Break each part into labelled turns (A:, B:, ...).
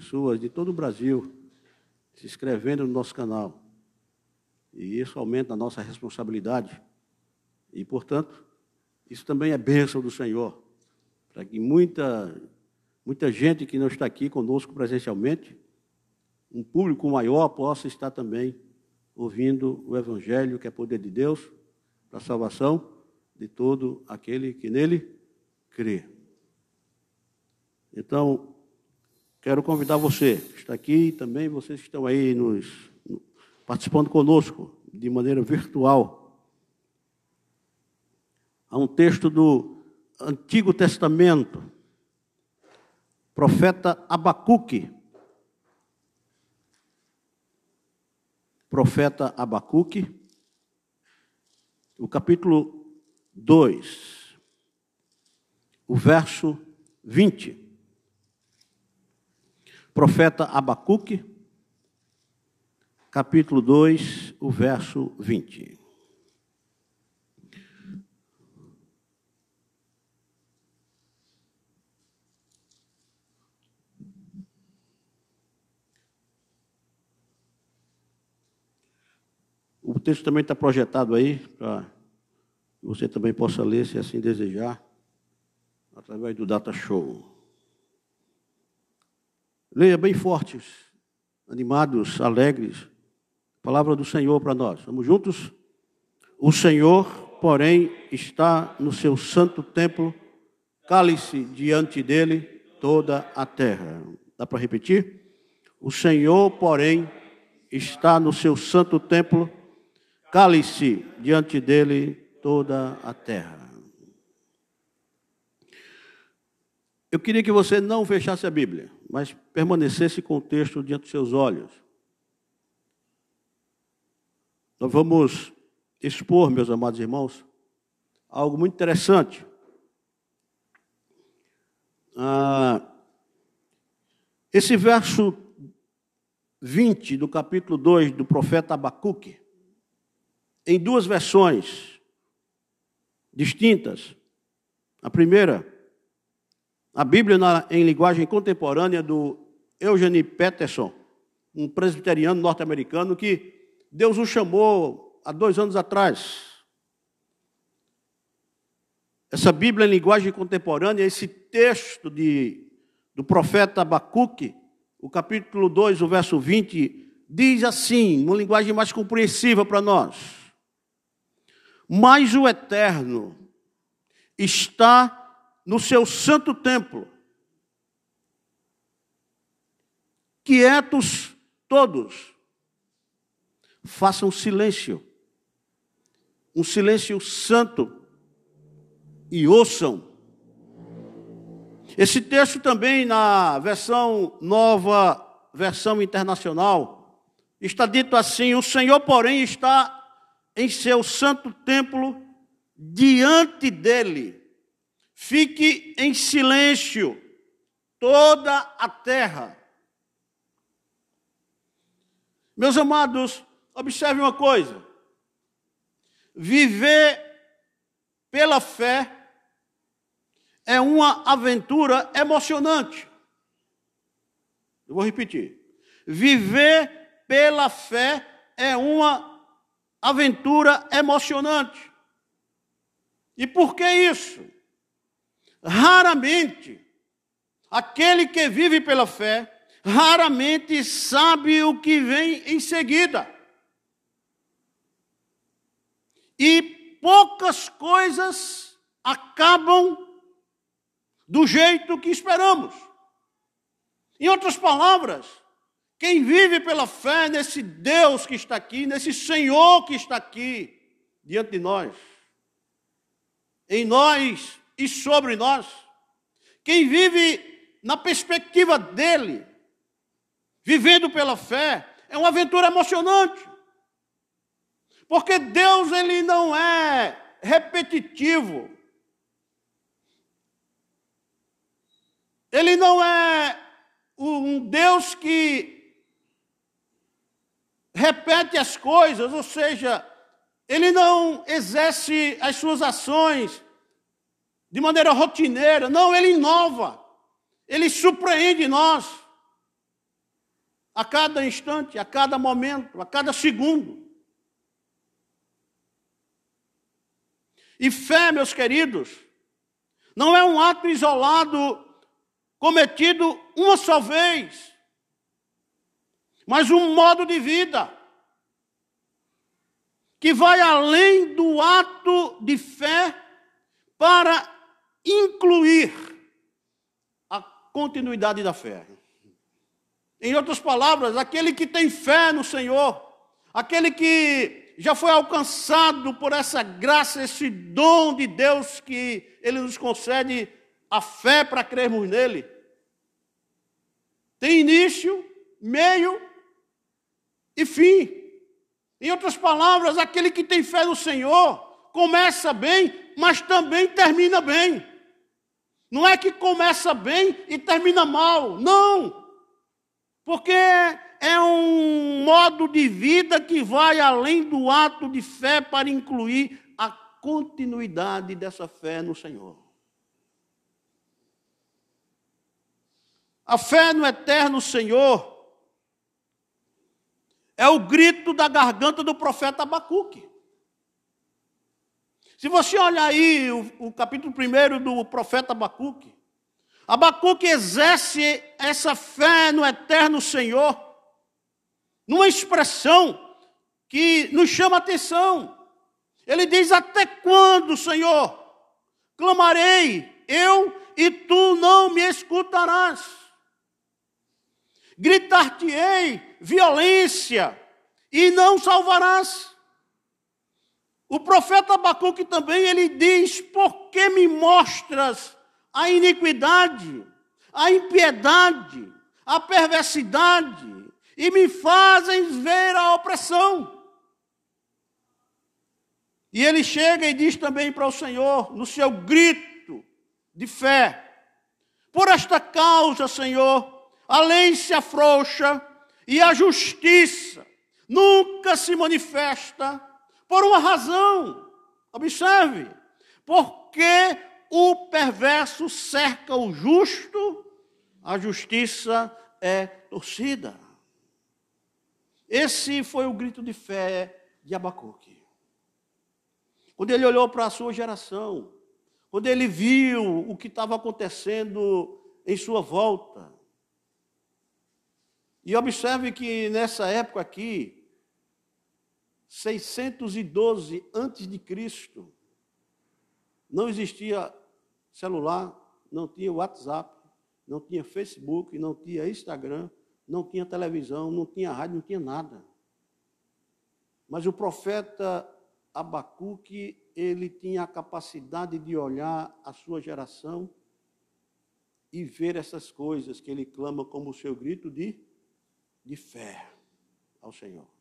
A: pessoas de todo o Brasil se inscrevendo no nosso canal. E isso aumenta a nossa responsabilidade. E, portanto, isso também é bênção do Senhor, para que muita, muita gente que não está aqui conosco presencialmente, um público maior possa estar também ouvindo o Evangelho, que é poder de Deus, para a salvação de todo aquele que nele crê. Então, quero convidar você, que está aqui, e também vocês que estão aí nos, participando conosco de maneira virtual, a um texto do Antigo Testamento, profeta Abacuque. Profeta Abacuque, o capítulo 2, o verso 20. Profeta Abacuque, capítulo 2, o verso 20. O texto também está projetado aí, para você também possa ler, se assim desejar, através do Data Show. Leia bem fortes, animados, alegres, Palavra do Senhor para nós. Vamos juntos? O Senhor, porém, está no seu santo templo, cale-se diante dele toda a terra. Dá para repetir? O Senhor, porém, está no seu santo templo, cale-se diante dele toda a terra. Eu queria que você não fechasse a Bíblia, mas permanecesse com o texto diante dos seus olhos. Nós vamos expor, meus amados irmãos, algo muito interessante. Ah, esse verso 20 do capítulo 2 do profeta Abacuque, em duas versões distintas. A primeira, a Bíblia na, em linguagem contemporânea do Eugene Peterson, um presbiteriano norte-americano que Deus o chamou há dois anos atrás. Essa Bíblia em linguagem contemporânea, esse texto de, do profeta Abacuque, o capítulo 2, o verso 20, diz assim, uma linguagem mais compreensível para nós: Mas o Eterno está no seu santo templo, quietos todos, façam silêncio, um silêncio santo, e ouçam. Esse texto também, na versão nova, versão internacional, está dito assim: O Senhor, porém, está em seu santo templo, diante dele. Fique em silêncio toda a terra. Meus amados, Observe uma coisa: viver pela fé é uma aventura emocionante. Eu vou repetir. Viver pela fé é uma aventura emocionante. E por que isso? Raramente aquele que vive pela fé raramente sabe o que vem em seguida. E poucas coisas acabam do jeito que esperamos. Em outras palavras, quem vive pela fé nesse Deus que está aqui, nesse Senhor que está aqui diante de nós, em nós e sobre nós, quem vive na perspectiva dele, vivendo pela fé, é uma aventura emocionante. Porque Deus ele não é repetitivo. Ele não é um Deus que repete as coisas, ou seja, ele não exerce as suas ações de maneira rotineira, não, ele inova, ele surpreende nós. a cada instante, a cada momento, a cada segundo. E fé, meus queridos, não é um ato isolado cometido uma só vez, mas um modo de vida que vai além do ato de fé para incluir a continuidade da fé. Em outras palavras, aquele que tem fé no Senhor, aquele que já foi alcançado por essa graça, esse dom de Deus que Ele nos concede a fé para crermos nele, tem início, meio e fim. Em outras palavras, aquele que tem fé no Senhor começa bem, mas também termina bem. Não é que começa bem e termina mal, não. Porque é um modo de vida que vai além do ato de fé para incluir a continuidade dessa fé no Senhor. A fé no eterno Senhor é o grito da garganta do profeta Abacuque. Se você olhar aí o, o capítulo 1 do profeta Abacuque, Abacuque exerce essa fé no eterno Senhor, numa expressão que nos chama atenção. Ele diz: Até quando, Senhor, clamarei eu e tu não me escutarás? gritar-te-ei violência e não salvarás. O profeta Abacuque também ele diz: Por que me mostras a iniquidade, a impiedade, a perversidade e me fazes ver a opressão? E ele chega e diz também para o Senhor, no seu grito de fé: Por esta causa, Senhor, a lei se afrouxa e a justiça nunca se manifesta por uma razão. Observe, porque o perverso cerca o justo, a justiça é torcida. Esse foi o grito de fé de Abacuque. Quando ele olhou para a sua geração, quando ele viu o que estava acontecendo em sua volta, e observe que nessa época aqui, 612 antes de Cristo, não existia celular, não tinha WhatsApp, não tinha Facebook, não tinha Instagram, não tinha televisão, não tinha rádio, não tinha nada. Mas o profeta Abacuque, ele tinha a capacidade de olhar a sua geração e ver essas coisas que ele clama como o seu grito de de fé ao Senhor.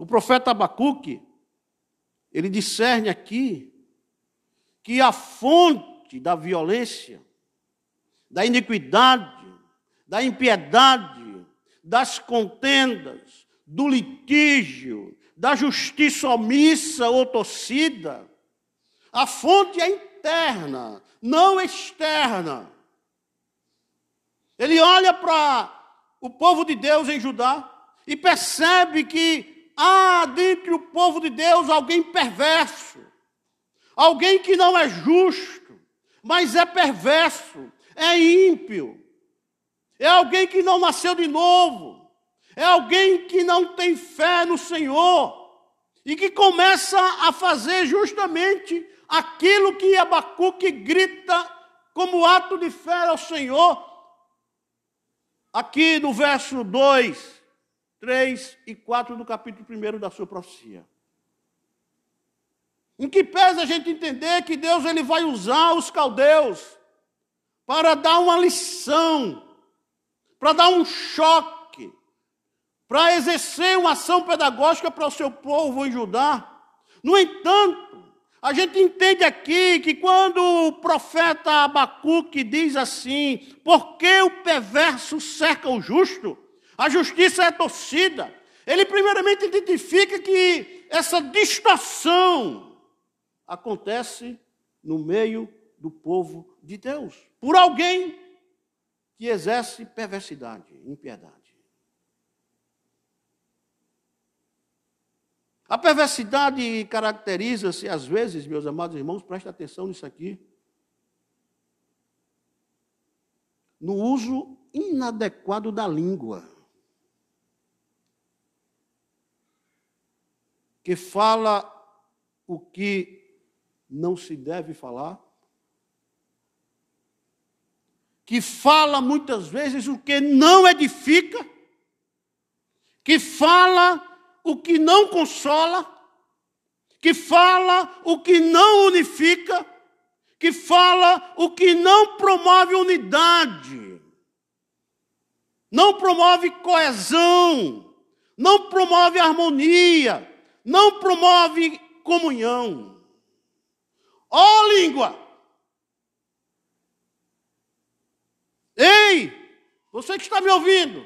A: O profeta Abacuque, ele discerne aqui que a fonte da violência, da iniquidade, da impiedade, das contendas, do litígio, da justiça omissa ou torcida, a fonte é interna, não externa. Ele olha para o povo de Deus em Judá e percebe que há dentro do povo de Deus alguém perverso, alguém que não é justo, mas é perverso, é ímpio, é alguém que não nasceu de novo, é alguém que não tem fé no Senhor e que começa a fazer justamente aquilo que Abacuque grita como ato de fé ao Senhor aqui no verso 2, 3 e 4 do capítulo 1 da sua profecia. Em que pesa a gente entender que Deus ele vai usar os caldeus para dar uma lição, para dar um choque, para exercer uma ação pedagógica para o seu povo em Judá. No entanto, a gente entende aqui que quando o profeta Abacuque diz assim: porque o perverso cerca o justo, a justiça é torcida, ele primeiramente identifica que essa distorção acontece no meio do povo de Deus, por alguém que exerce perversidade, impiedade. A perversidade caracteriza-se, às vezes, meus amados irmãos, preste atenção nisso aqui, no uso inadequado da língua. Que fala o que não se deve falar, que fala muitas vezes o que não edifica, que fala o que não consola, que fala o que não unifica, que fala o que não promove unidade, não promove coesão, não promove harmonia, não promove comunhão. Ó oh, língua! Ei, você que está me ouvindo,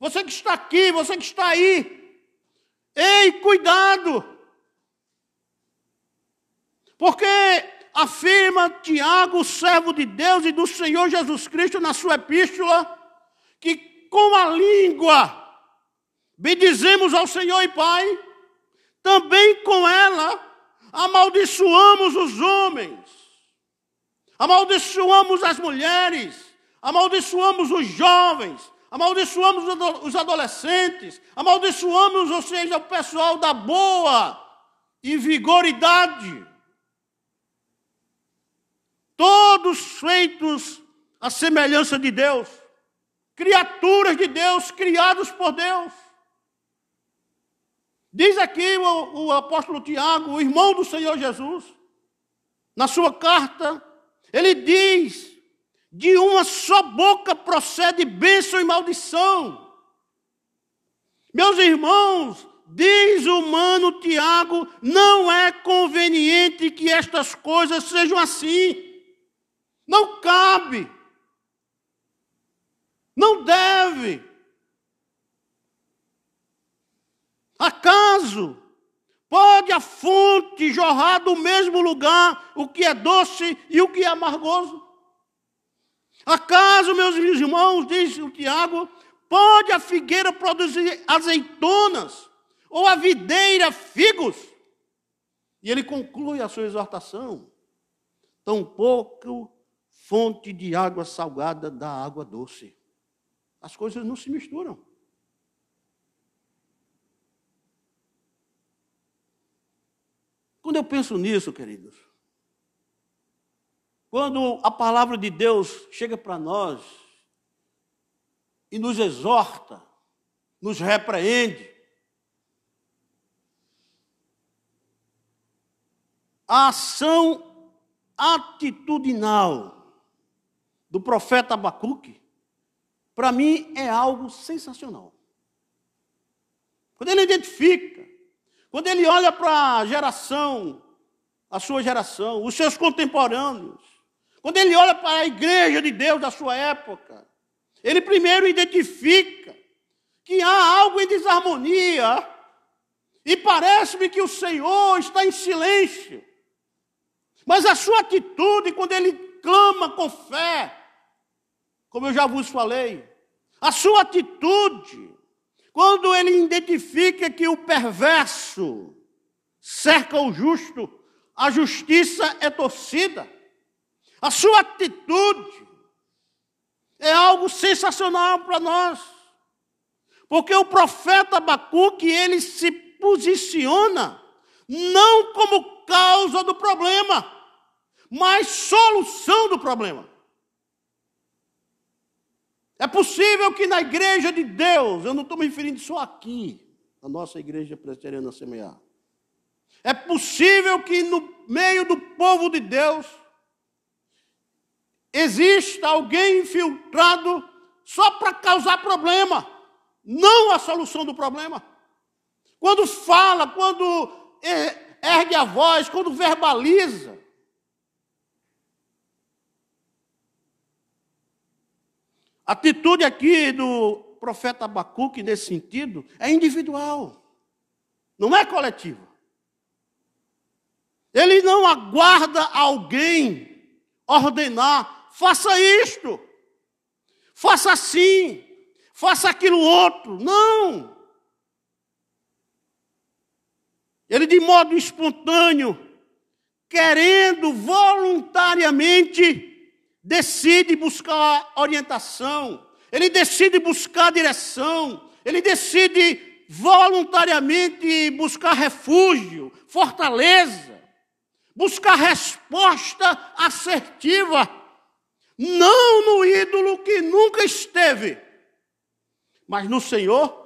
A: você que está aqui, você que está aí, Ei, cuidado! Porque afirma Tiago, servo de Deus e do Senhor Jesus Cristo, na sua epístola, que com a língua bendizemos ao Senhor e Pai, também com ela amaldiçoamos os homens, amaldiçoamos as mulheres, amaldiçoamos os jovens, amaldiçoamos os adolescentes, amaldiçoamos, ou seja, o pessoal da boa e vigoridade. Todos feitos à semelhança de Deus, criaturas de Deus, criados por Deus. Diz aqui o, o apóstolo Tiago, o irmão do Senhor Jesus, na sua carta, ele diz de uma só boca procede bênção e maldição. Meus irmãos, diz o humano Tiago, não é conveniente que estas coisas sejam assim. Não cabe. Não deve. Acaso pode a fonte jorrar do mesmo lugar o que é doce e o que é amargoso? Acaso, meus irmãos, diz o Tiago, pode a figueira produzir azeitonas ou a videira figos? E ele conclui a sua exortação: tampouco fonte de água salgada da água doce. As coisas não se misturam. Quando eu penso nisso, queridos, quando a palavra de Deus chega para nós e nos exorta, nos repreende, a ação atitudinal do profeta Abacuque, para mim é algo sensacional. Quando ele identifica, quando ele olha para a geração, a sua geração, os seus contemporâneos, quando ele olha para a igreja de Deus da sua época, ele primeiro identifica que há algo em desarmonia e parece-me que o Senhor está em silêncio. Mas a sua atitude, quando ele clama com fé, como eu já vos falei, a sua atitude, quando ele identifica que o perverso cerca o justo, a justiça é torcida. A sua atitude é algo sensacional para nós. Porque o profeta Abacuque, ele se posiciona não como causa do problema, mas solução do problema. É possível que na igreja de Deus, eu não estou me referindo só aqui, na nossa igreja presbiteriana semear. É possível que no meio do povo de Deus, exista alguém infiltrado só para causar problema, não a solução do problema. Quando fala, quando ergue a voz, quando verbaliza. Atitude aqui do profeta Abacuque nesse sentido é individual, não é coletiva. Ele não aguarda alguém ordenar Faça isto. faça assim, faça aquilo outro. Não. Ele, de modo espontâneo, querendo voluntariamente, decide buscar orientação, ele decide buscar direção, ele decide voluntariamente buscar refúgio, fortaleza, buscar resposta assertiva, não no ídolo que nunca esteve, mas no Senhor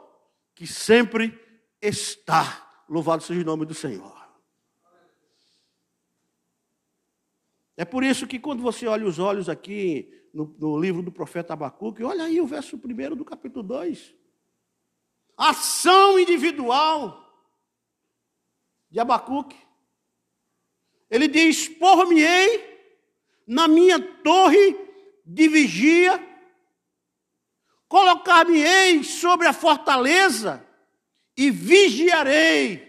A: que sempre está. Louvado seja o nome do Senhor. É por isso que quando você olha os olhos aqui no, no livro do profeta Abacuque, olha aí o verso 1 do capítulo 2. Ação individual de Abacuque. Ele diz: Por-me-ei na minha torre de vigia, colocar-me-ei sobre a fortaleza e vigiarei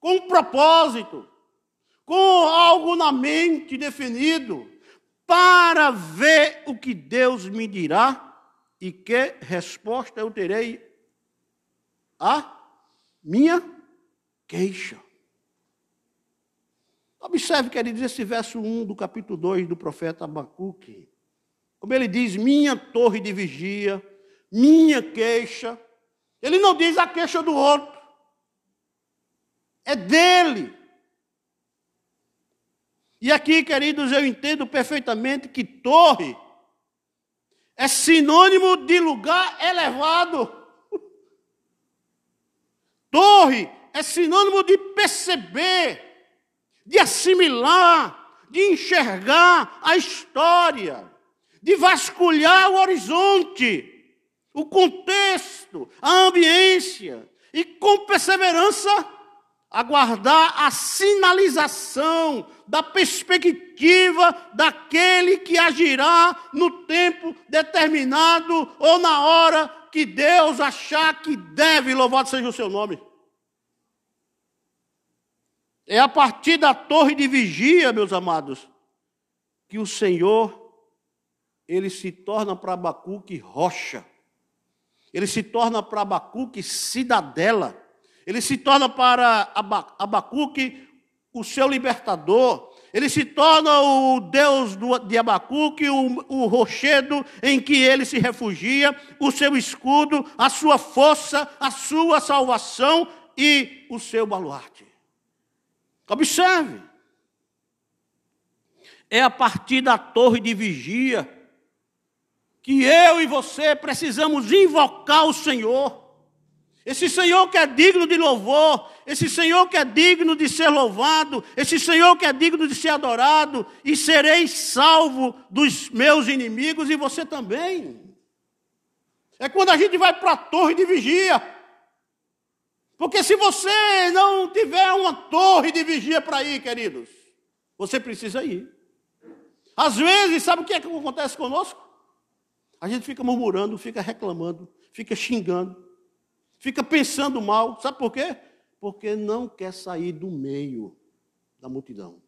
A: com um propósito, com algo na mente definido, para ver o que Deus me dirá e que resposta eu terei à minha queixa. Observe, queridos, esse verso 1 do capítulo 2 do profeta Abacuque. Como ele diz, minha torre de vigia, minha queixa, ele não diz a queixa do outro. É dele. E aqui, queridos, eu entendo perfeitamente que torre é sinônimo de lugar elevado. Torre é sinônimo de perceber, de assimilar, de enxergar a história, de vasculhar o horizonte o contexto, a ambiência, e com perseverança aguardar a sinalização da perspectiva daquele que agirá no tempo determinado ou na hora que Deus achar que deve, louvado seja o seu nome. É a partir da torre de vigia, meus amados, que o Senhor ele se torna para Abacuque rocha ele se torna para Abacuque cidadela. Ele se torna para Abacuque o seu libertador. Ele se torna o Deus de Abacuque, o, o rochedo em que ele se refugia, o seu escudo, a sua força, a sua salvação e o seu baluarte. Observe. É a partir da torre de vigia que eu e você precisamos invocar o Senhor. Esse Senhor que é digno de louvor, esse Senhor que é digno de ser louvado, esse Senhor que é digno de ser adorado, e serei salvo dos meus inimigos e você também. É quando a gente vai para a torre de vigia. Porque se você não tiver uma torre de vigia para ir, queridos, você precisa ir. Às vezes, sabe o que, é que acontece conosco? A gente fica murmurando, fica reclamando, fica xingando, fica pensando mal. Sabe por quê? Porque não quer sair do meio da multidão.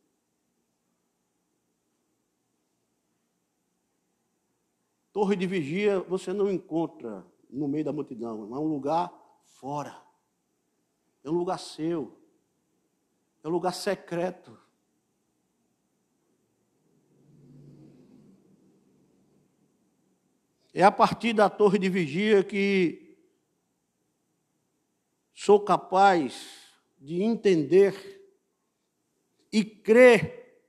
A: Torre de vigia você não encontra no meio da multidão, é um lugar fora. É um lugar seu. É um lugar secreto. É a partir da torre de vigia que sou capaz de entender e crer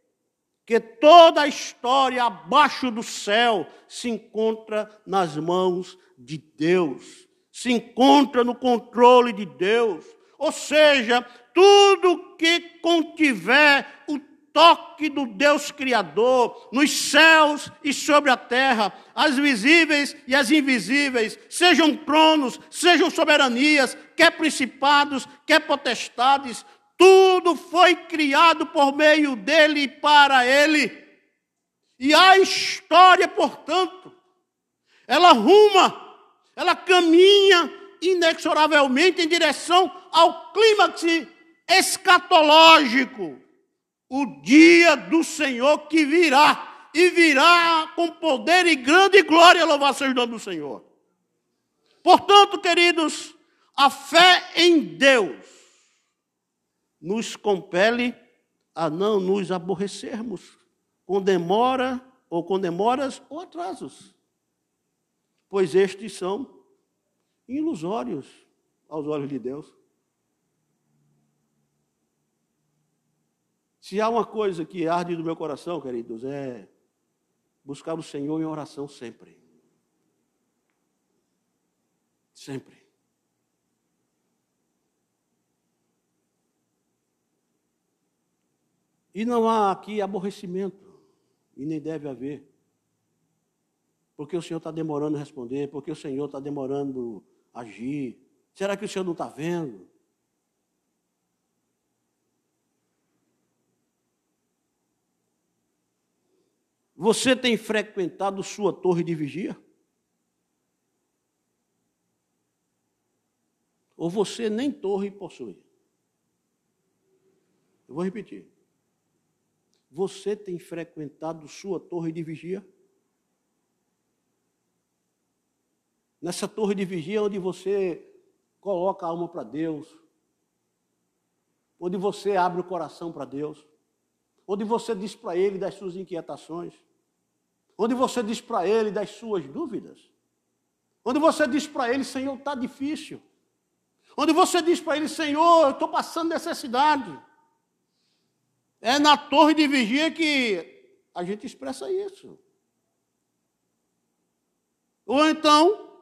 A: que toda a história abaixo do céu se encontra nas mãos de Deus, se encontra no controle de Deus. Ou seja, tudo que contiver o toque do Deus Criador, nos céus e sobre a terra, as visíveis e as invisíveis, sejam tronos, sejam soberanias, quer principados, quer potestades, tudo foi criado por meio dele e para ele. E a história, portanto, ela ruma, ela caminha inexoravelmente em direção ao clímax escatológico o dia do Senhor que virá e virá com poder e grande glória louvar seus nome do Senhor. Portanto, queridos, a fé em Deus nos compele a não nos aborrecermos com demora ou com demoras ou atrasos, pois estes são ilusórios aos olhos de Deus. Se há uma coisa que arde no meu coração, queridos, é buscar o Senhor em oração sempre. Sempre. E não há aqui aborrecimento, e nem deve haver. Porque o Senhor está demorando a responder, porque o Senhor está demorando a agir. Será que o Senhor não está vendo? Você tem frequentado sua torre de vigia? Ou você nem torre possui? Eu vou repetir. Você tem frequentado sua torre de vigia? Nessa torre de vigia onde você coloca a alma para Deus, onde você abre o coração para Deus, onde você diz para Ele das suas inquietações, onde você diz para ele das suas dúvidas, onde você diz para ele, Senhor, está difícil, onde você diz para ele, Senhor, eu estou passando necessidade. É na torre de vigia que a gente expressa isso. Ou então,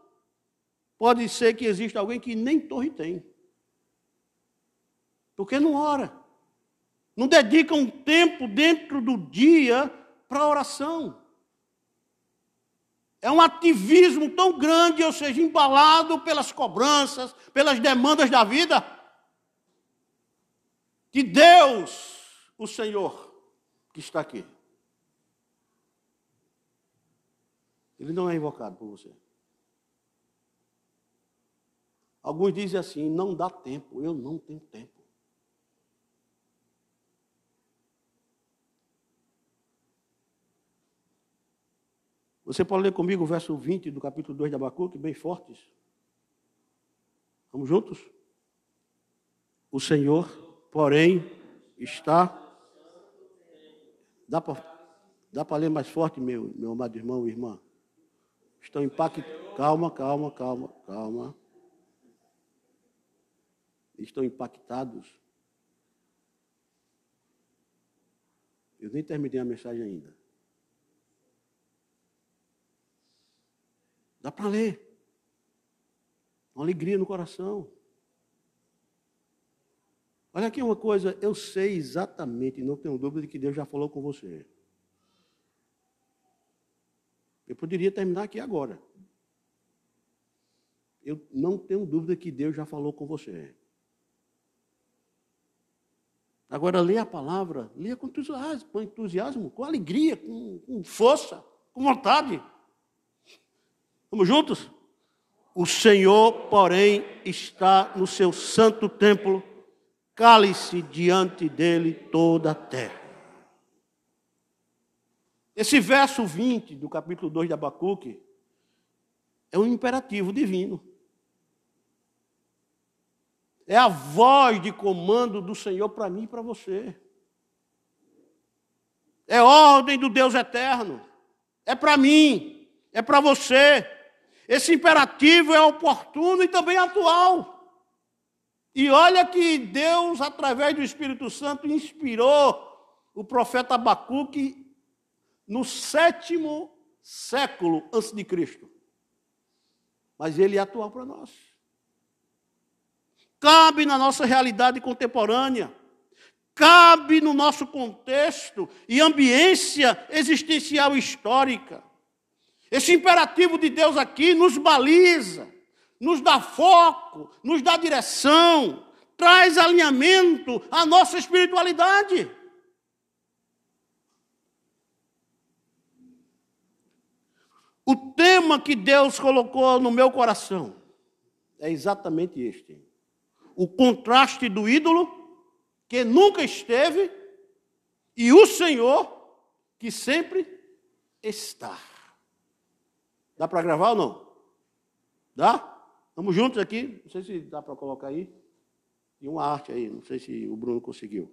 A: pode ser que exista alguém que nem torre tem. Porque não ora. Não dedica um tempo dentro do dia para oração. É um ativismo tão grande, ou seja, embalado pelas cobranças, pelas demandas da vida, que Deus, o Senhor, que está aqui, ele não é invocado por você. Alguns dizem assim: não dá tempo, eu não tenho tempo. Você pode ler comigo o verso 20 do capítulo 2 de Abacuque, bem fortes. Vamos juntos? O Senhor, porém, está. Dá para ler mais forte, meu, meu amado irmão e irmã? Estão impactados. Calma, calma, calma, calma. Estão impactados. Eu nem terminei a mensagem ainda. Dá para ler. Uma alegria no coração. Olha aqui uma coisa, eu sei exatamente, não tenho dúvida de que Deus já falou com você. Eu poderia terminar aqui agora. Eu não tenho dúvida que Deus já falou com você. Agora, leia a palavra, leia com entusiasmo, com, entusiasmo, com alegria, com, com força, com vontade. Vamos juntos? O Senhor, porém, está no seu santo templo, cale-se diante dele toda a terra. Esse verso 20 do capítulo 2 de Abacuque é um imperativo divino. É a voz de comando do Senhor para mim e para você. É ordem do Deus eterno. É para mim, é para você. Esse imperativo é oportuno e também atual. E olha que Deus, através do Espírito Santo, inspirou o profeta Abacuque no sétimo século antes de Cristo. Mas ele é atual para nós. Cabe na nossa realidade contemporânea. Cabe no nosso contexto e ambiência existencial histórica. Esse imperativo de Deus aqui nos baliza, nos dá foco, nos dá direção, traz alinhamento à nossa espiritualidade. O tema que Deus colocou no meu coração é exatamente este: o contraste do ídolo, que nunca esteve, e o Senhor, que sempre estar. Dá para gravar ou não? Dá? Vamos juntos aqui? Não sei se dá para colocar aí. E uma arte aí, não sei se o Bruno conseguiu.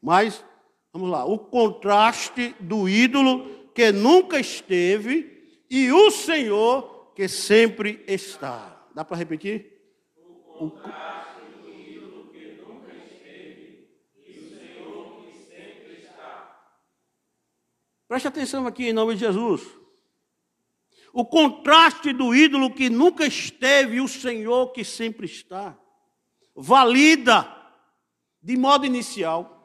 A: Mas, vamos lá. O contraste do ídolo que nunca esteve e o Senhor que sempre está. Dá para repetir? O contraste do ídolo que nunca esteve e o Senhor que sempre está. Preste atenção aqui em nome de Jesus. O contraste do ídolo que nunca esteve e o Senhor que sempre está. Valida, de modo inicial,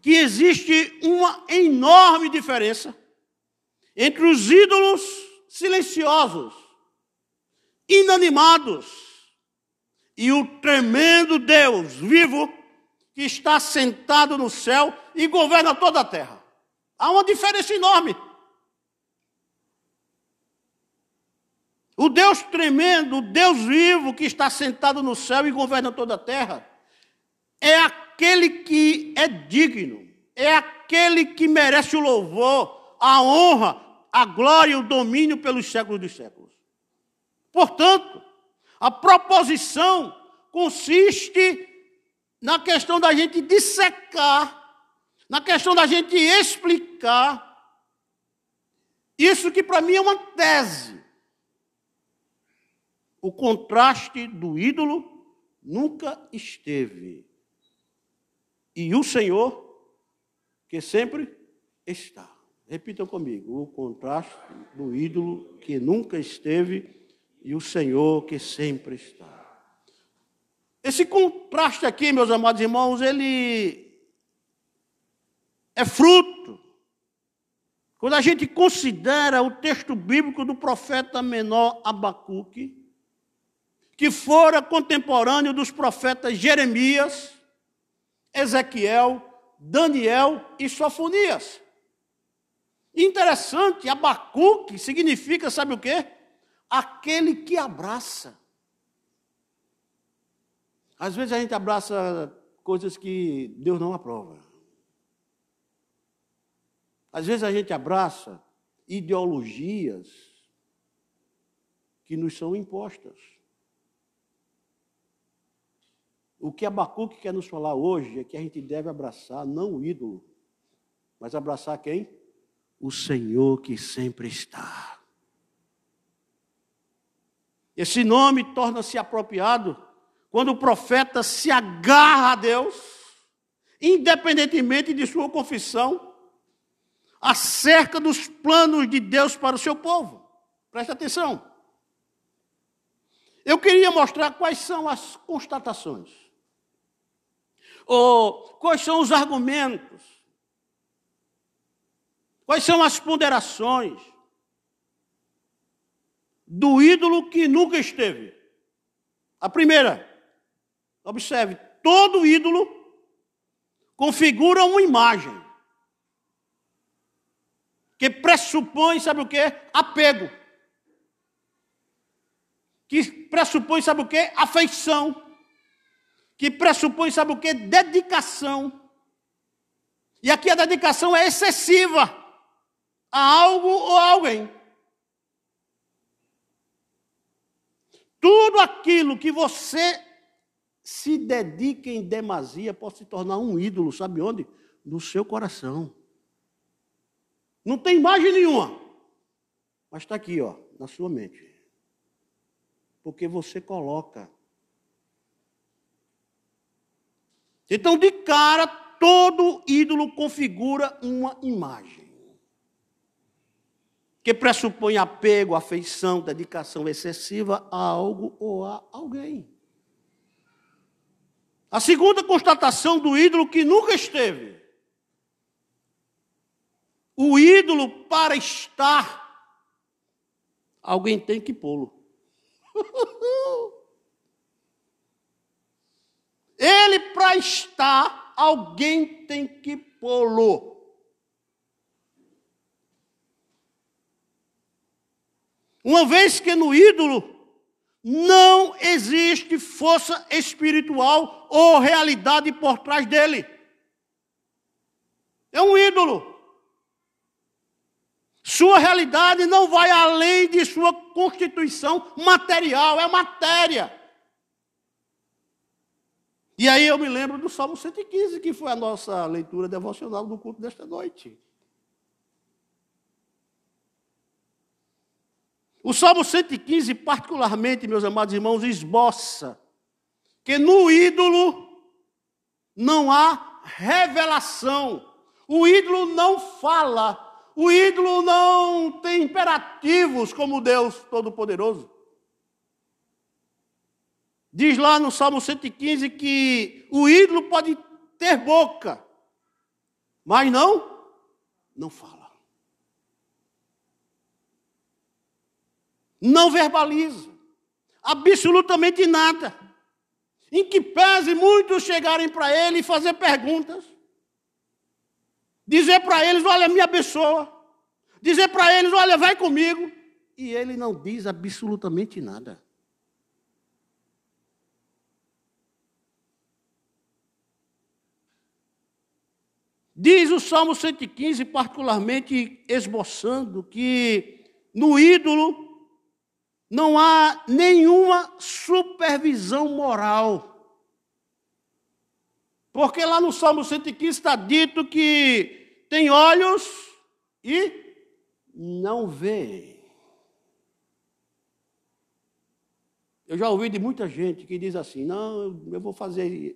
A: que existe uma enorme diferença entre os ídolos silenciosos, inanimados, e o tremendo Deus vivo que está sentado no céu e governa toda a terra. Há uma diferença enorme. O Deus tremendo, o Deus vivo que está sentado no céu e governa toda a terra, é aquele que é digno, é aquele que merece o louvor, a honra, a glória e o domínio pelos séculos dos séculos. Portanto, a proposição consiste na questão da gente dissecar, na questão da gente explicar isso que para mim é uma tese o contraste do ídolo nunca esteve. E o Senhor, que sempre está. Repitam comigo: o contraste do ídolo que nunca esteve e o Senhor que sempre está. Esse contraste aqui, meus amados irmãos, ele é fruto. Quando a gente considera o texto bíblico do profeta menor Abacuque, que fora contemporâneo dos profetas Jeremias, Ezequiel, Daniel e Sofonias. Interessante, Abacuque significa, sabe o quê? Aquele que abraça. Às vezes a gente abraça coisas que Deus não aprova. Às vezes a gente abraça ideologias que nos são impostas. O que Abacuque quer nos falar hoje é que a gente deve abraçar não o ídolo, mas abraçar quem? O Senhor que sempre está. Esse nome torna-se apropriado quando o profeta se agarra a Deus, independentemente de sua confissão, acerca dos planos de Deus para o seu povo. Preste atenção. Eu queria mostrar quais são as constatações ou quais são os argumentos? Quais são as ponderações do ídolo que nunca esteve? A primeira, observe, todo ídolo configura uma imagem que pressupõe, sabe o que? Apego. Que pressupõe, sabe o que? Afeição que pressupõe, sabe o que? Dedicação. E aqui a dedicação é excessiva a algo ou a alguém. Tudo aquilo que você se dedica em demasia pode se tornar um ídolo, sabe onde? No seu coração. Não tem imagem nenhuma, mas está aqui, ó, na sua mente. Porque você coloca Então, de cara, todo ídolo configura uma imagem. Que pressupõe apego, afeição, dedicação excessiva a algo ou a alguém. A segunda constatação do ídolo que nunca esteve. O ídolo, para estar, alguém tem que pô-lo. Ele, para estar, alguém tem que pô-lo. Uma vez que no ídolo não existe força espiritual ou realidade por trás dele. É um ídolo. Sua realidade não vai além de sua constituição material, é matéria. E aí eu me lembro do Salmo 115, que foi a nossa leitura devocional do culto desta noite. O Salmo 115, particularmente, meus amados irmãos, esboça que no ídolo não há revelação. O ídolo não fala. O ídolo não tem imperativos como Deus Todo-Poderoso. Diz lá no Salmo 115 que o ídolo pode ter boca, mas não, não fala. Não verbaliza absolutamente nada. Em que pese muitos chegarem para ele e fazer perguntas, dizer para eles: Olha, me abençoa, dizer para eles: Olha, vai comigo, e ele não diz absolutamente nada. Diz o Salmo 115, particularmente esboçando, que no ídolo não há nenhuma supervisão moral. Porque lá no Salmo 115 está dito que tem olhos e não vê. Eu já ouvi de muita gente que diz assim: não, eu vou fazer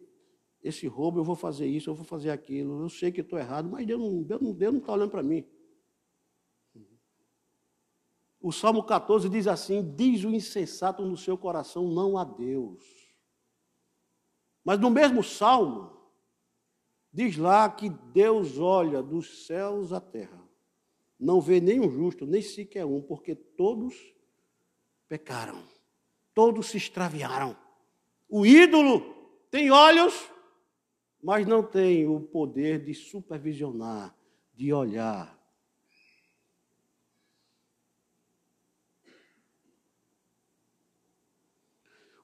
A: esse roubo, eu vou fazer isso, eu vou fazer aquilo. Eu sei que estou errado, mas Deus não está Deus não, está olhando para mim. O Salmo 14 diz assim: Diz o insensato no seu coração, não a Deus. Mas no mesmo salmo, diz lá que Deus olha dos céus à terra, não vê nenhum justo, nem sequer um, porque todos pecaram, todos se extraviaram. O ídolo tem olhos, mas não tem o poder de supervisionar, de olhar.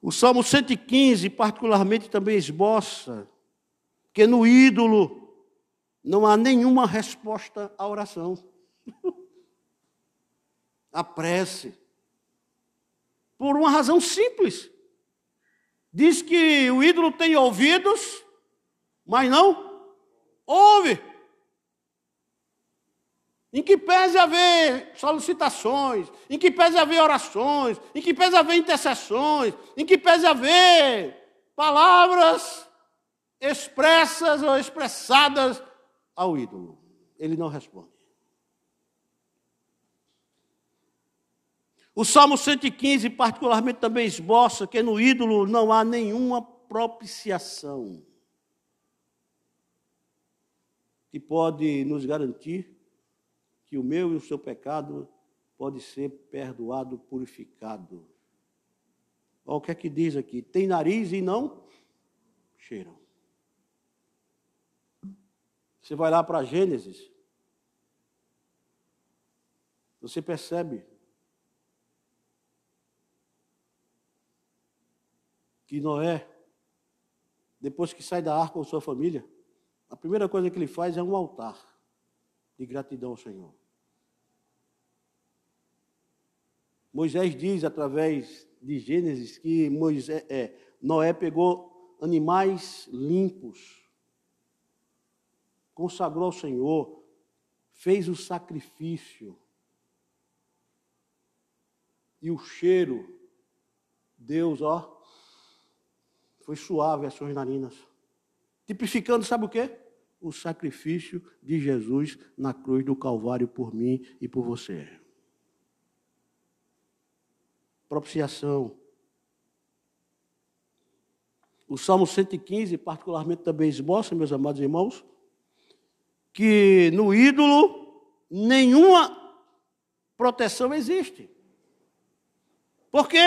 A: O Salmo 115, particularmente, também esboça que no ídolo não há nenhuma resposta à oração. a prece. Por uma razão simples. Diz que o ídolo tem ouvidos, mas não ouve. Em que pese haver solicitações, em que pese haver orações, em que pese haver intercessões, em que pese haver palavras expressas ou expressadas ao ídolo. Ele não responde. O Salmo 115, particularmente, também esboça que no ídolo não há nenhuma propiciação que pode nos garantir que o meu e o seu pecado pode ser perdoado, purificado. Olha o que é que diz aqui: tem nariz e não cheiram. Você vai lá para Gênesis, você percebe que Noé, depois que sai da arca com sua família, a primeira coisa que ele faz é um altar de gratidão ao Senhor. Moisés diz através de Gênesis que Moisés, é, Noé pegou animais limpos, consagrou ao Senhor, fez o sacrifício. E o cheiro, Deus, ó, foi suave às suas narinas. Tipificando, sabe o quê? O sacrifício de Jesus na cruz do Calvário por mim e por você. Propiciação. O Salmo 115, particularmente, também esboça, meus amados irmãos, que no ídolo nenhuma proteção existe. Porque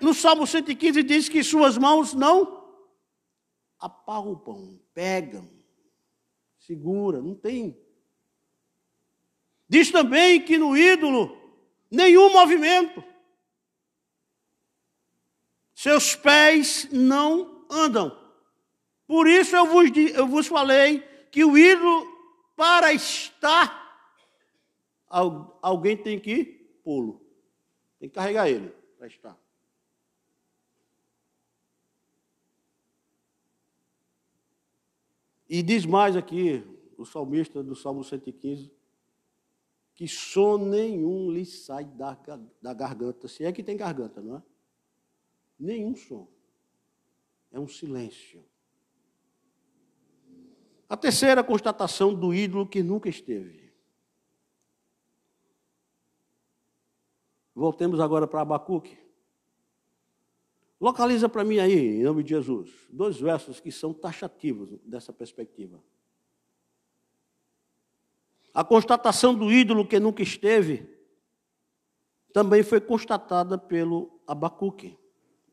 A: no Salmo 115 diz que suas mãos não apalpam, pegam, segura, não tem. Diz também que no ídolo nenhum movimento. Seus pés não andam. Por isso eu vos, eu vos falei que o ídolo, para estar alguém tem que pô-lo. Tem que carregar ele para estar. E diz mais aqui, o salmista do Salmo 115, que som nenhum lhe sai da, da garganta, se é que tem garganta, não é? Nenhum som. É um silêncio. A terceira constatação do ídolo que nunca esteve. Voltemos agora para Abacuque. Localiza para mim aí, em nome de Jesus, dois versos que são taxativos dessa perspectiva. A constatação do ídolo que nunca esteve também foi constatada pelo Abacuque,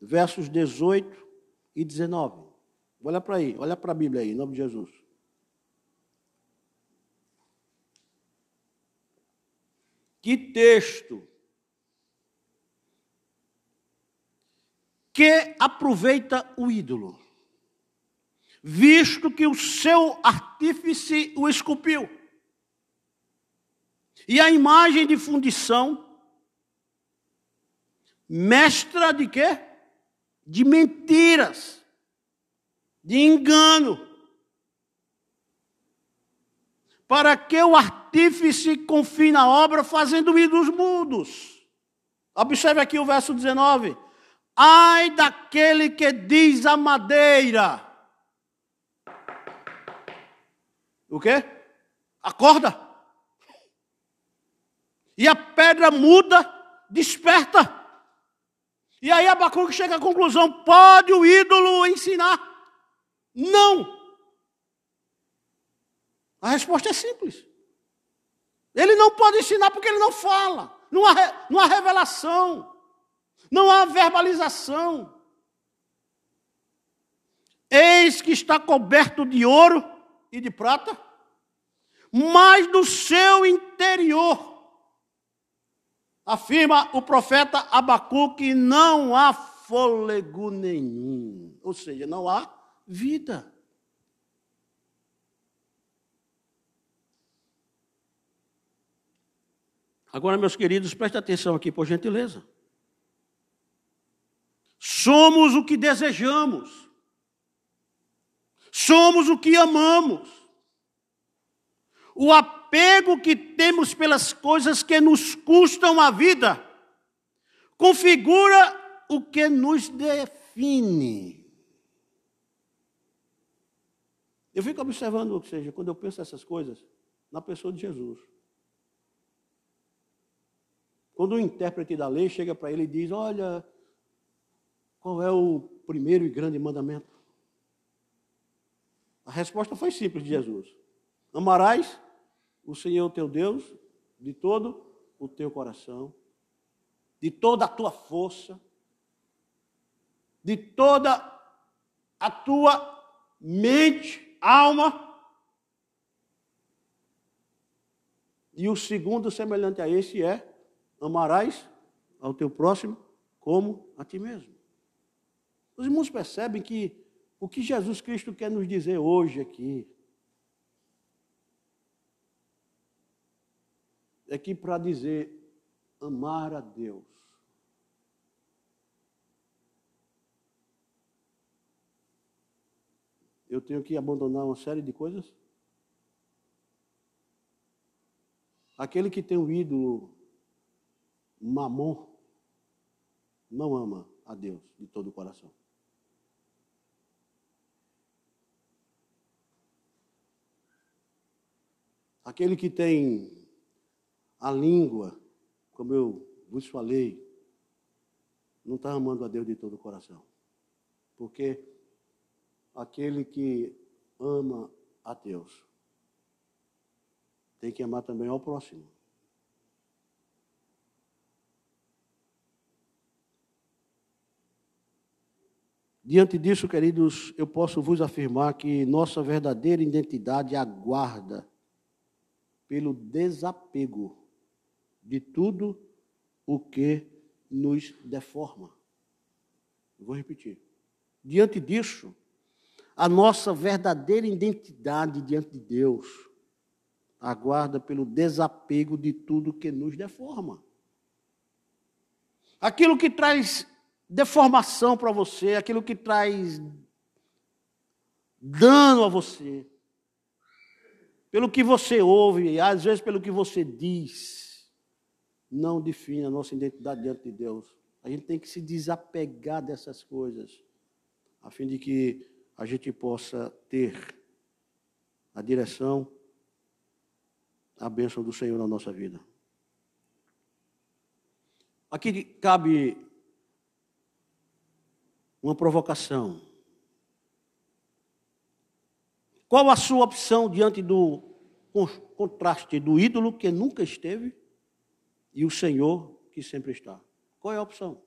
A: versos 18 e 19. Olha para aí, olha para a Bíblia aí, em nome de Jesus. Que texto que aproveita o ídolo, visto que o seu artífice o esculpiu. E a imagem de fundição, mestra de quê? De mentiras, de engano. Para que o artífice confie na obra fazendo ídolos mudos. Observe aqui o verso 19. Ai daquele que diz a madeira. O quê? Acorda. E a pedra muda, desperta. E aí Abacuque chega à conclusão: pode o ídolo ensinar? Não. A resposta é simples. Ele não pode ensinar porque ele não fala. Não há, não há revelação. Não há verbalização. Eis que está coberto de ouro e de prata, mas do seu interior, afirma o profeta Abacuque, não há fôlego nenhum. Ou seja, não há vida. Agora, meus queridos, preste atenção aqui, por gentileza. Somos o que desejamos. Somos o que amamos. O apego que temos pelas coisas que nos custam a vida configura o que nos define. Eu fico observando, ou seja, quando eu penso essas coisas, na pessoa de Jesus. Quando o intérprete da lei chega para ele e diz: Olha, qual é o primeiro e grande mandamento? A resposta foi simples de Jesus: Amarás o Senhor teu Deus de todo o teu coração, de toda a tua força, de toda a tua mente, alma. E o segundo semelhante a esse é: amarás ao teu próximo como a ti mesmo. Os irmãos percebem que o que Jesus Cristo quer nos dizer hoje aqui é que para dizer amar a Deus, eu tenho que abandonar uma série de coisas? Aquele que tem o ídolo mamon não ama a Deus de todo o coração. Aquele que tem a língua, como eu vos falei, não está amando a Deus de todo o coração. Porque aquele que ama a Deus tem que amar também ao próximo. Diante disso, queridos, eu posso vos afirmar que nossa verdadeira identidade aguarda pelo desapego de tudo o que nos deforma. Vou repetir. Diante disso, a nossa verdadeira identidade diante de Deus aguarda pelo desapego de tudo que nos deforma. Aquilo que traz deformação para você, aquilo que traz dano a você, pelo que você ouve, às vezes pelo que você diz, não define a nossa identidade diante de Deus. A gente tem que se desapegar dessas coisas, a fim de que a gente possa ter a direção, a bênção do Senhor na nossa vida. Aqui cabe uma provocação. Qual a sua opção diante do contraste do ídolo que nunca esteve e o Senhor que sempre está? Qual é a opção?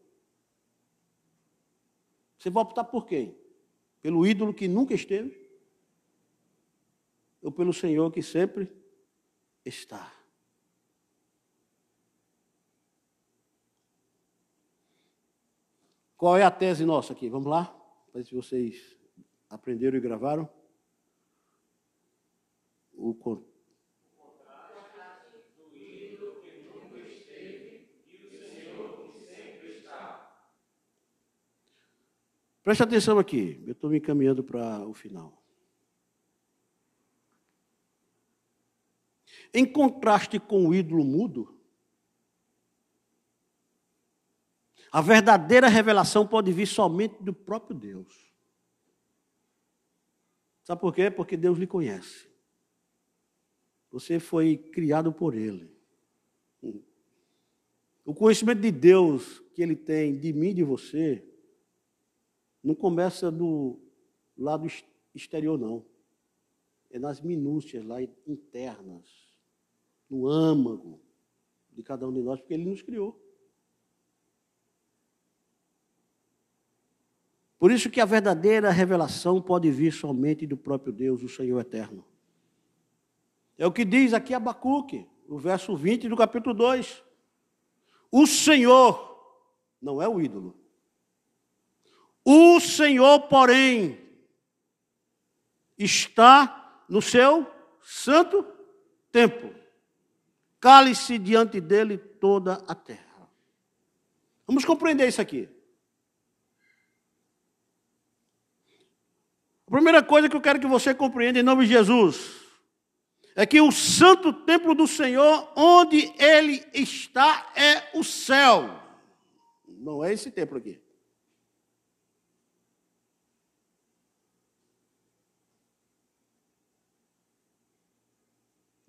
A: Você vai optar por quem? Pelo ídolo que nunca esteve? Ou pelo Senhor que sempre está? Qual é a tese nossa aqui? Vamos lá? Para se vocês aprenderam e gravaram. O Preste atenção aqui, eu estou me encaminhando para o final. Em contraste com o ídolo mudo, A verdadeira revelação pode vir somente do próprio Deus. Sabe por quê? Porque Deus lhe conhece. Você foi criado por Ele. O conhecimento de Deus que Ele tem de mim e de você não começa do lado exterior, não. É nas minúcias lá internas, no âmago de cada um de nós, porque Ele nos criou. Por isso que a verdadeira revelação pode vir somente do próprio Deus, o Senhor eterno. É o que diz aqui Abacuque, no verso 20 do capítulo 2. O Senhor não é o ídolo. O Senhor, porém, está no seu santo templo. Cale-se diante dele toda a terra. Vamos compreender isso aqui. A primeira coisa que eu quero que você compreenda em nome de Jesus é que o santo templo do Senhor, onde ele está, é o céu. Não é esse templo aqui.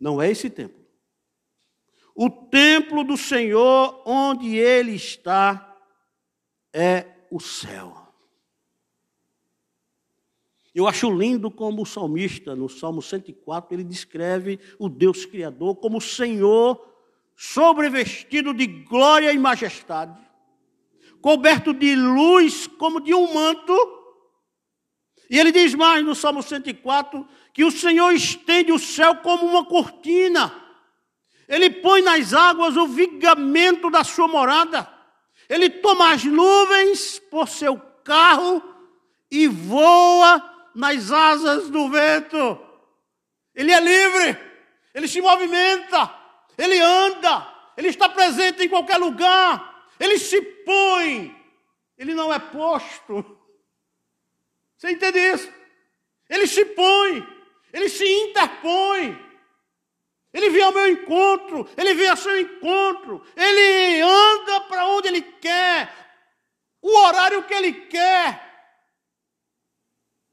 A: Não é esse templo. O templo do Senhor, onde ele está, é o céu. Eu acho lindo como o salmista, no Salmo 104, ele descreve o Deus Criador como Senhor sobrevestido de glória e majestade, coberto de luz como de um manto. E ele diz mais no Salmo 104 que o Senhor estende o céu como uma cortina. Ele põe nas águas o vigamento da sua morada. Ele toma as nuvens por seu carro e voa nas asas do vento. Ele é livre, ele se movimenta, ele anda, ele está presente em qualquer lugar, ele se põe, ele não é posto. Você entende isso? Ele se põe, ele se interpõe. Ele vem ao meu encontro, ele vem ao seu encontro, ele anda para onde ele quer, o horário que ele quer.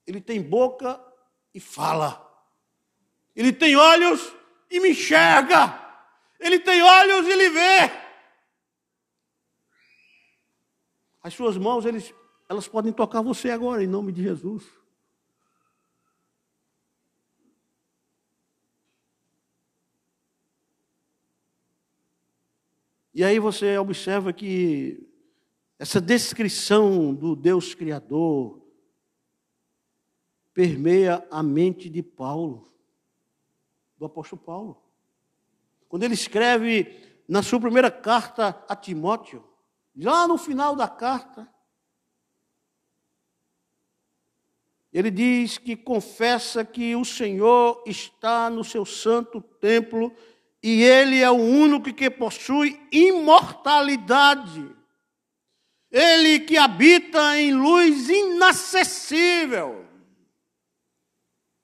A: Ele tem boca e fala. Ele tem olhos e me enxerga. Ele tem olhos e ele vê. As suas mãos, eles, elas podem tocar você agora, em nome de Jesus. E aí você observa que essa descrição do Deus Criador, permeia a mente de Paulo, do apóstolo Paulo. Quando ele escreve na sua primeira carta a Timóteo, lá no final da carta, ele diz que confessa que o Senhor está no seu santo templo e ele é o único que possui imortalidade. Ele que habita em luz inacessível.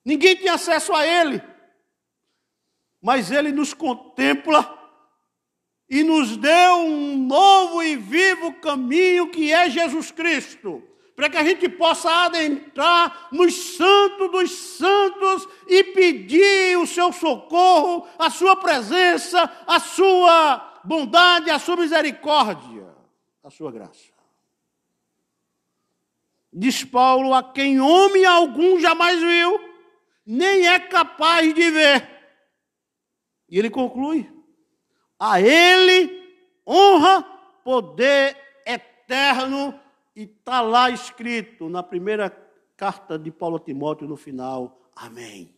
A: Ninguém tem acesso a ele. Mas ele nos contempla e nos deu um novo e vivo caminho que é Jesus Cristo para que a gente possa adentrar nos santos dos santos e pedir o seu socorro, a sua presença, a sua bondade, a sua misericórdia, a sua graça. Diz Paulo, a quem homem algum jamais viu, nem é capaz de ver. E ele conclui: a ele honra, poder eterno e está lá escrito na primeira carta de Paulo a Timóteo, no final, Amém.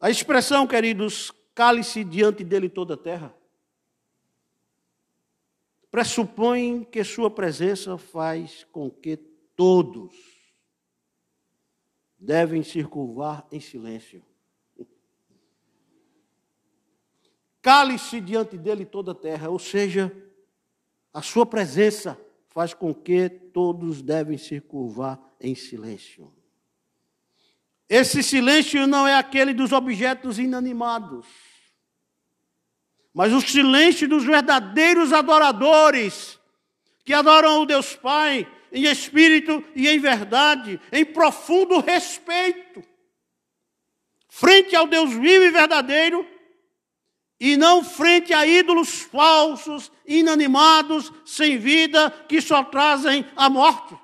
A: A expressão, queridos, cale-se diante dele toda a terra, pressupõe que sua presença faz com que todos devem se curvar em silêncio. Cale-se diante dele toda a terra, ou seja, a sua presença faz com que todos devem se curvar em silêncio. Esse silêncio não é aquele dos objetos inanimados, mas o silêncio dos verdadeiros adoradores, que adoram o Deus Pai em espírito e em verdade, em profundo respeito, frente ao Deus vivo e verdadeiro e não frente a ídolos falsos, inanimados, sem vida, que só trazem a morte.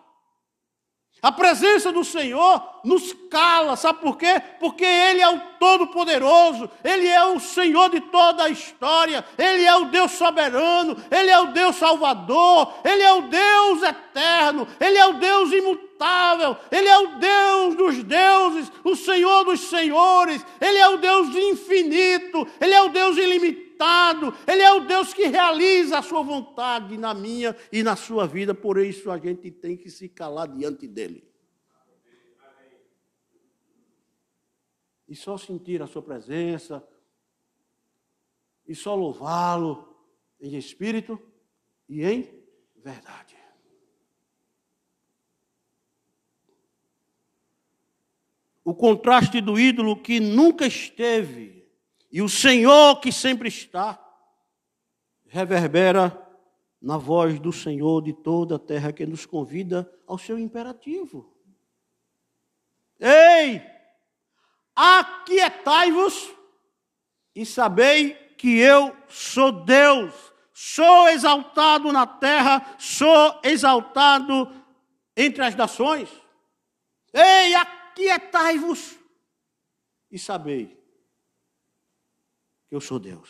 A: A presença do Senhor nos cala, sabe por quê? Porque Ele é o Todo-Poderoso, Ele é o Senhor de toda a história, Ele é o Deus soberano, Ele é o Deus salvador, Ele é o Deus eterno, Ele é o Deus imutável, Ele é o Deus dos deuses, o Senhor dos senhores, Ele é o Deus infinito, Ele é o Deus ilimitado. Limitado, Ele é o Deus que realiza a sua vontade na minha e na sua vida, por isso a gente tem que se calar diante dEle. E só sentir a sua presença, e só louvá-lo em espírito e em verdade. O contraste do ídolo que nunca esteve e o Senhor que sempre está, reverbera na voz do Senhor de toda a terra que nos convida ao seu imperativo. Ei, aquietai-vos e sabei que eu sou Deus, sou exaltado na terra, sou exaltado entre as nações. Ei, aquietai-vos e sabei eu sou Deus.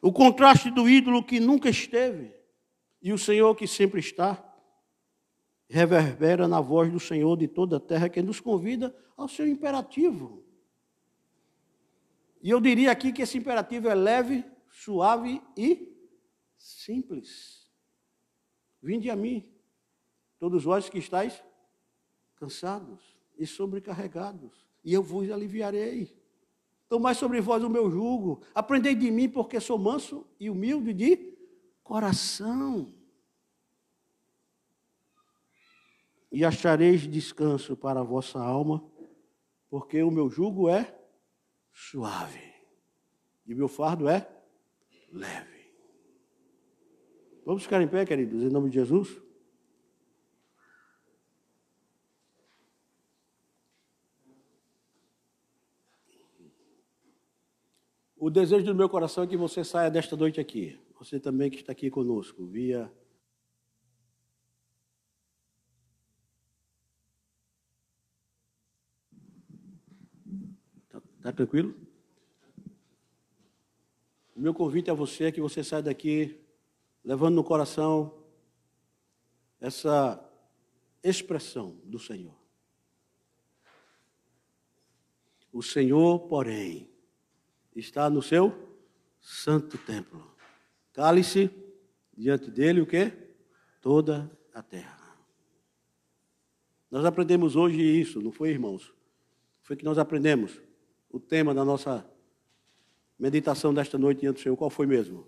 A: O contraste do ídolo que nunca esteve e o Senhor que sempre está, reverbera na voz do Senhor de toda a terra que nos convida ao seu imperativo. E eu diria aqui que esse imperativo é leve, suave e simples. Vinde a mim, todos vós que estáis cansados e sobrecarregados, e eu vos aliviarei. Tomai sobre vós o meu jugo, aprendei de mim, porque sou manso e humilde de coração. E achareis descanso para a vossa alma, porque o meu jugo é suave e o meu fardo é leve. Vamos ficar em pé, queridos, em nome de Jesus? O desejo do meu coração é que você saia desta noite aqui. Você também que está aqui conosco, via. Está tá tranquilo? O meu convite a você é que você saia daqui levando no coração essa expressão do Senhor. O Senhor, porém, está no seu santo templo. Cale-se Diante dele o quê? Toda a terra. Nós aprendemos hoje isso, não foi, irmãos? Foi que nós aprendemos. O tema da nossa meditação desta noite diante do Senhor, qual foi mesmo?